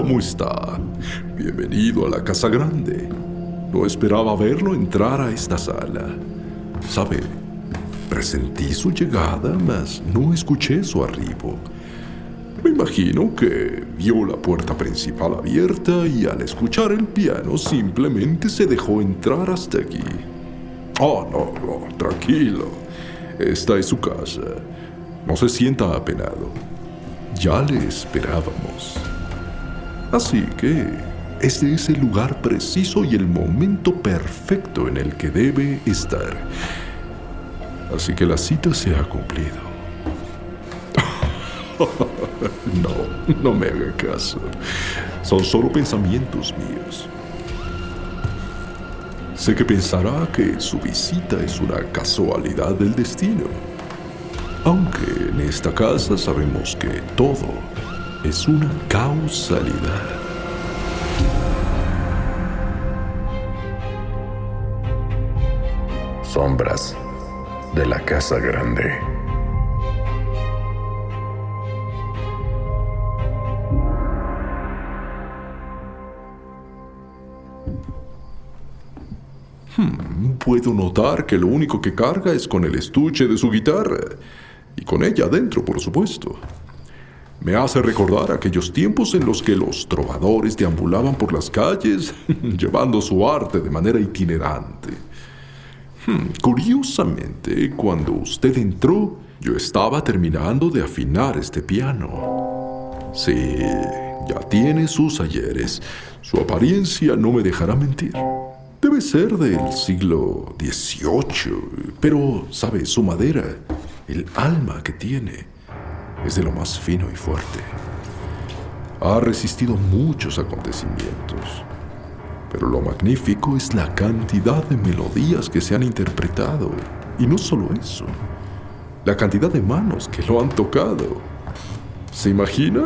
¿Cómo está? Bienvenido a la Casa Grande. No esperaba verlo entrar a esta sala. Sabe, presentí su llegada, mas no escuché su arribo. Me imagino que vio la puerta principal abierta y al escuchar el piano simplemente se dejó entrar hasta aquí. Oh, no, no, tranquilo. Esta es su casa. No se sienta apenado. Ya le esperábamos. Así que este es el lugar preciso y el momento perfecto en el que debe estar. Así que la cita se ha cumplido. no, no me haga caso. Son solo pensamientos míos. Sé que pensará que su visita es una casualidad del destino. Aunque en esta casa sabemos que todo es una causalidad. Sombras de la Casa Grande. Hmm, puedo notar que lo único que carga es con el estuche de su guitarra. Y con ella adentro, por supuesto. Me hace recordar aquellos tiempos en los que los trovadores deambulaban por las calles llevando su arte de manera itinerante. Hmm, curiosamente, cuando usted entró, yo estaba terminando de afinar este piano. Sí, ya tiene sus ayeres. Su apariencia no me dejará mentir. Debe ser del siglo XVIII, pero, ¿sabe? Su madera, el alma que tiene es de lo más fino y fuerte. Ha resistido muchos acontecimientos, pero lo magnífico es la cantidad de melodías que se han interpretado. Y no solo eso, la cantidad de manos que lo han tocado. ¿Se imagina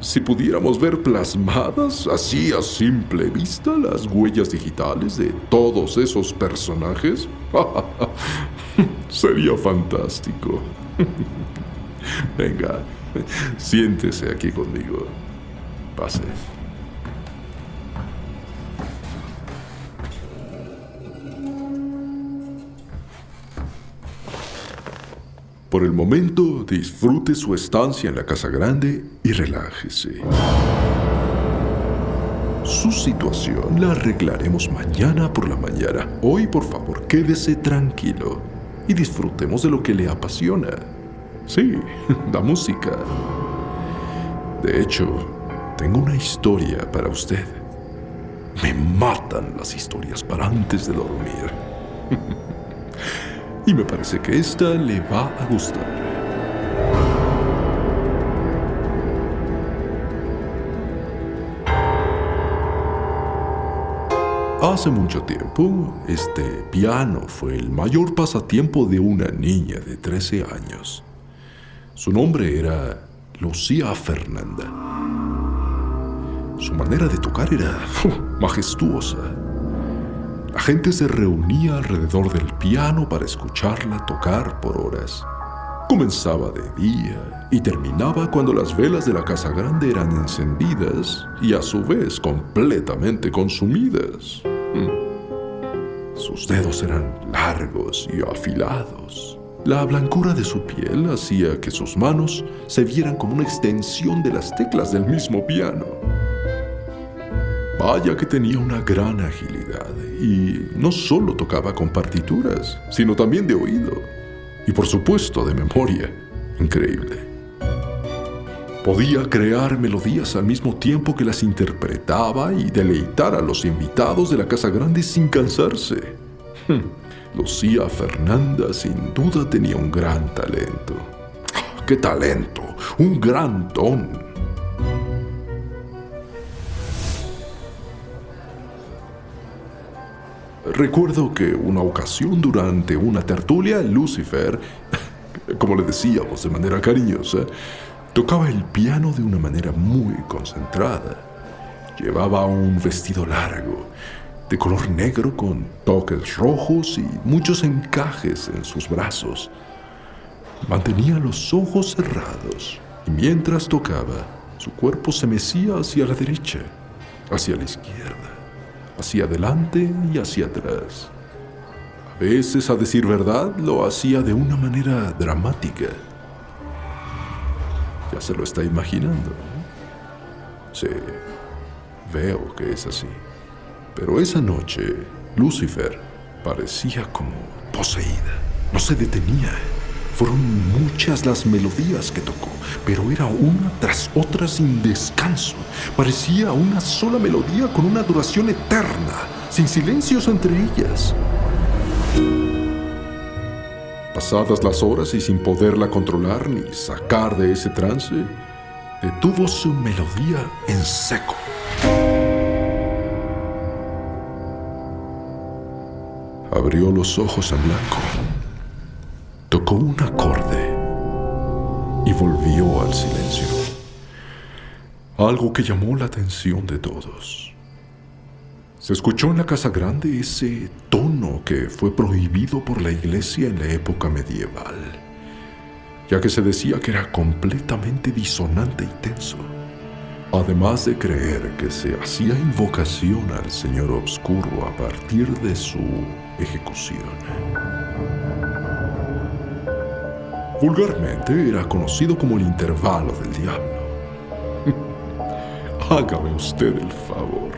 si pudiéramos ver plasmadas así a simple vista las huellas digitales de todos esos personajes? Sería fantástico. Venga, siéntese aquí conmigo. Pase. Por el momento, disfrute su estancia en la Casa Grande y relájese. Su situación la arreglaremos mañana por la mañana. Hoy, por favor, quédese tranquilo y disfrutemos de lo que le apasiona. Sí, la música. De hecho, tengo una historia para usted. Me matan las historias para antes de dormir. y me parece que esta le va a gustar. Hace mucho tiempo, este piano fue el mayor pasatiempo de una niña de 13 años. Su nombre era Lucía Fernanda. Su manera de tocar era majestuosa. La gente se reunía alrededor del piano para escucharla tocar por horas. Comenzaba de día y terminaba cuando las velas de la casa grande eran encendidas y a su vez completamente consumidas. Hmm. Sus dedos eran largos y afilados. La blancura de su piel hacía que sus manos se vieran como una extensión de las teclas del mismo piano. Vaya que tenía una gran agilidad y no solo tocaba con partituras, sino también de oído y por supuesto de memoria. Increíble. Podía crear melodías al mismo tiempo que las interpretaba y deleitar a los invitados de la Casa Grande sin cansarse. Lucía Fernanda sin duda tenía un gran talento. ¡Qué talento! Un gran don. Recuerdo que una ocasión durante una tertulia, Lucifer, como le decíamos de manera cariñosa, tocaba el piano de una manera muy concentrada. Llevaba un vestido largo, de color negro con toques rojos y muchos encajes en sus brazos. Mantenía los ojos cerrados y mientras tocaba, su cuerpo se mecía hacia la derecha, hacia la izquierda hacia adelante y hacia atrás. A veces, a decir verdad, lo hacía de una manera dramática. Ya se lo está imaginando. Sí, veo que es así. Pero esa noche, Lucifer parecía como poseída. No se detenía. Fueron muchas las melodías que tocó, pero era una tras otra sin descanso. Parecía una sola melodía con una duración eterna, sin silencios entre ellas. Pasadas las horas y sin poderla controlar ni sacar de ese trance, detuvo su melodía en seco. Abrió los ojos en blanco tocó un acorde y volvió al silencio. Algo que llamó la atención de todos. Se escuchó en la Casa Grande ese tono que fue prohibido por la iglesia en la época medieval, ya que se decía que era completamente disonante y tenso, además de creer que se hacía invocación al Señor Obscuro a partir de su ejecución. Vulgarmente era conocido como el intervalo del diablo. Hágame usted el favor.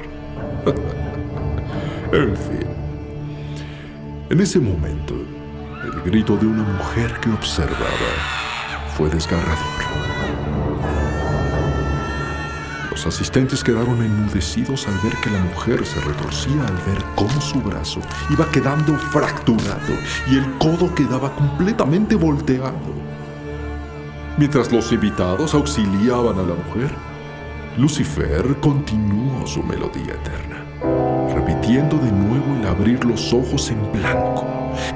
en fin. En ese momento, el grito de una mujer que observaba fue desgarrador. Los asistentes quedaron enmudecidos al ver que la mujer se retorcía al ver cómo su brazo iba quedando fracturado y el codo quedaba completamente volteado. Mientras los invitados auxiliaban a la mujer, Lucifer continuó su melodía eterna, repitiendo de nuevo el abrir los ojos en blanco,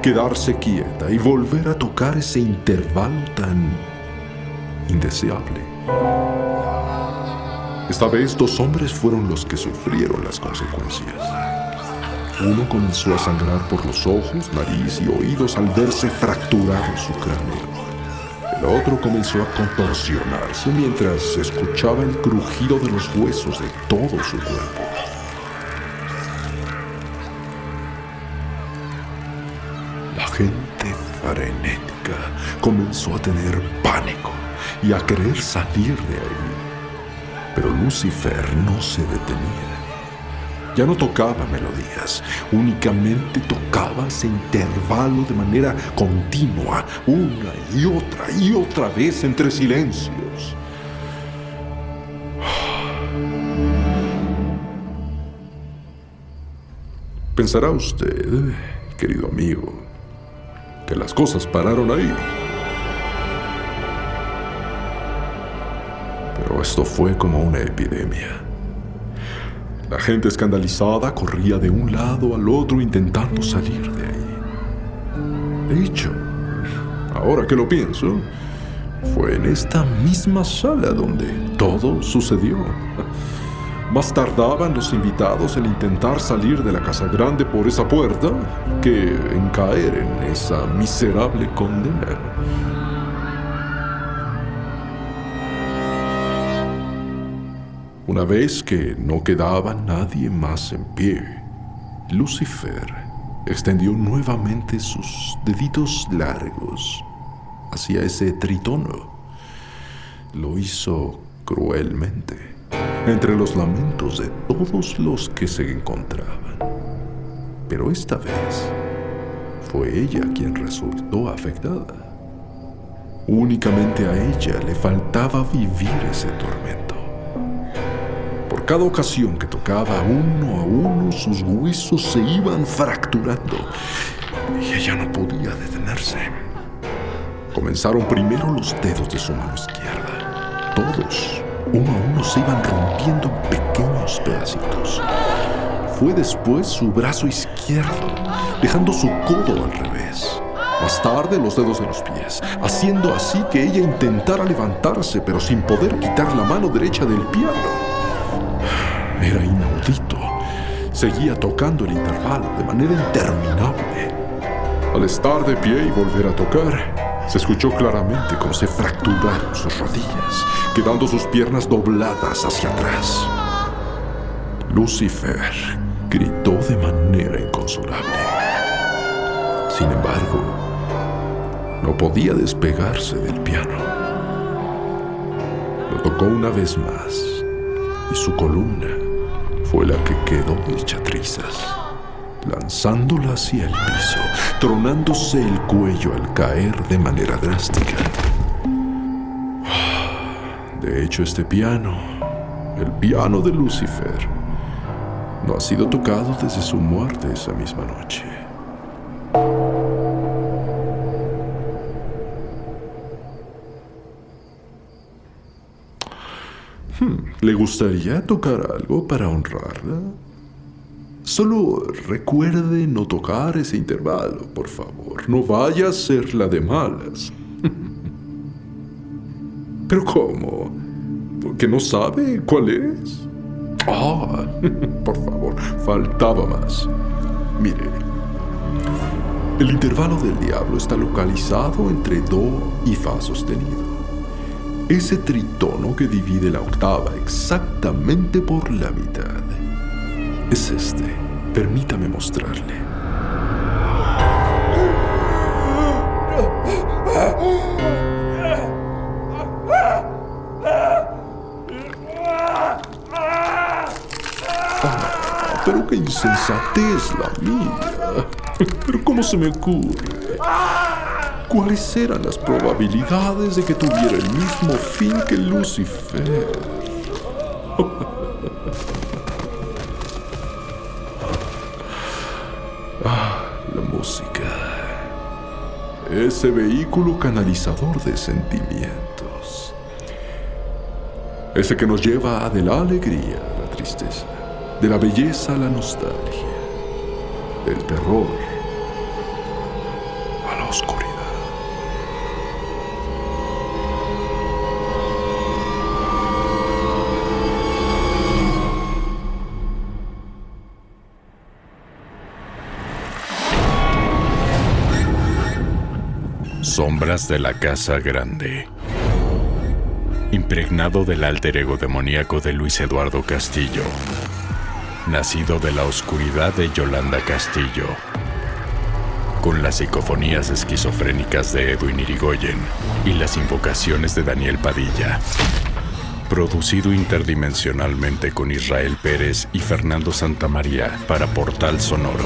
quedarse quieta y volver a tocar ese intervalo tan indeseable. Esta vez dos hombres fueron los que sufrieron las consecuencias. Uno comenzó a sangrar por los ojos, nariz y oídos al verse fracturado su cráneo. El otro comenzó a contorsionarse mientras escuchaba el crujido de los huesos de todo su cuerpo. La gente frenética comenzó a tener pánico y a querer salir de ahí. Pero Lucifer no se detenía. Ya no tocaba melodías, únicamente tocaba ese intervalo de manera continua, una y otra y otra vez entre silencios. Pensará usted, querido amigo, que las cosas pararon ahí. Esto fue como una epidemia. La gente escandalizada corría de un lado al otro intentando salir de ahí. De hecho, ahora que lo pienso, fue en esta misma sala donde todo sucedió. Más tardaban los invitados en intentar salir de la casa grande por esa puerta que en caer en esa miserable condena. Una vez que no quedaba nadie más en pie, Lucifer extendió nuevamente sus deditos largos hacia ese tritono. Lo hizo cruelmente, entre los lamentos de todos los que se encontraban. Pero esta vez fue ella quien resultó afectada. Únicamente a ella le faltaba vivir ese tormento. Cada ocasión que tocaba uno a uno, sus huesos se iban fracturando y ella no podía detenerse. Comenzaron primero los dedos de su mano izquierda. Todos, uno a uno, se iban rompiendo en pequeños pedacitos. Fue después su brazo izquierdo, dejando su codo al revés. Más tarde los dedos de los pies, haciendo así que ella intentara levantarse, pero sin poder quitar la mano derecha del piano. Era inaudito. Seguía tocando el intervalo de manera interminable. Al estar de pie y volver a tocar, se escuchó claramente cómo se fracturaron sus rodillas, quedando sus piernas dobladas hacia atrás. Lucifer gritó de manera inconsolable. Sin embargo, no podía despegarse del piano. Lo tocó una vez más y su columna fue la que quedó hecha trizas, lanzándola hacia el piso, tronándose el cuello al caer de manera drástica. De hecho, este piano, el piano de Lucifer, no ha sido tocado desde su muerte esa misma noche. ¿Le gustaría tocar algo para honrarla? Solo recuerde no tocar ese intervalo, por favor. No vaya a ser la de malas. ¿Pero cómo? ¿Que no sabe cuál es? Ah, por favor, faltaba más. Mire, el intervalo del diablo está localizado entre Do y Fa sostenido. Ese tritono que divide la octava exactamente por la mitad. Es este. Permítame mostrarle. Ah, pero qué insensatez la mía. Pero ¿cómo se me ocurre? ¿Cuáles eran las probabilidades de que tuviera el mismo fin que Lucifer? ah, la música. Ese vehículo canalizador de sentimientos. Ese que nos lleva de la alegría a la tristeza, de la belleza a la nostalgia, del terror Sombras de la Casa Grande. Impregnado del alter ego demoníaco de Luis Eduardo Castillo. Nacido de la oscuridad de Yolanda Castillo. Con las psicofonías esquizofrénicas de Edwin Irigoyen y las invocaciones de Daniel Padilla. Producido interdimensionalmente con Israel Pérez y Fernando Santamaría para Portal Sonoro.